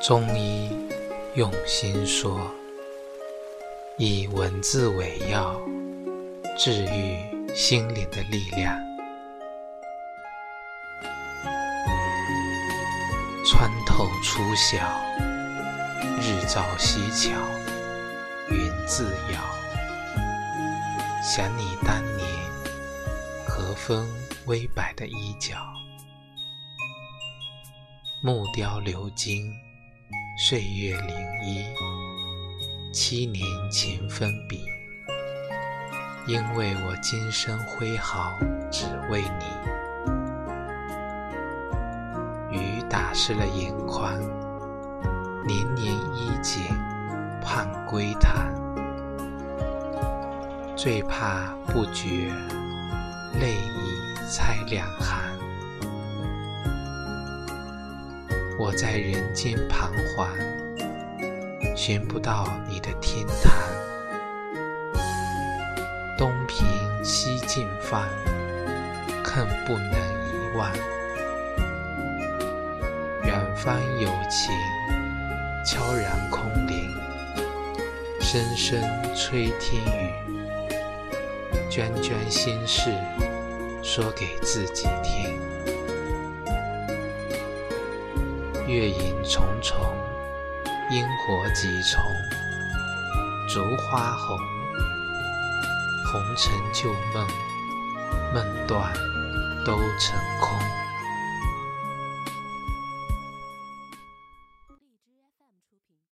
中医用心说，以文字为药，治愈心灵的力量。穿透初晓，日照西桥，云自摇。想你当年和风微摆的衣角，木雕鎏金。岁月零一，七年前分笔，因为我今生挥毫只为你。雨打湿了眼眶，年年衣锦盼归堂，最怕不觉泪已拆两行。我在人间彷徨，寻不到你的天堂。东平西尽放，恨不能遗忘。远方有情，悄然空灵，声声催天雨。涓涓心事，说给自己听。月影重重，烟火几重，烛花红，红尘旧梦，梦断都成空。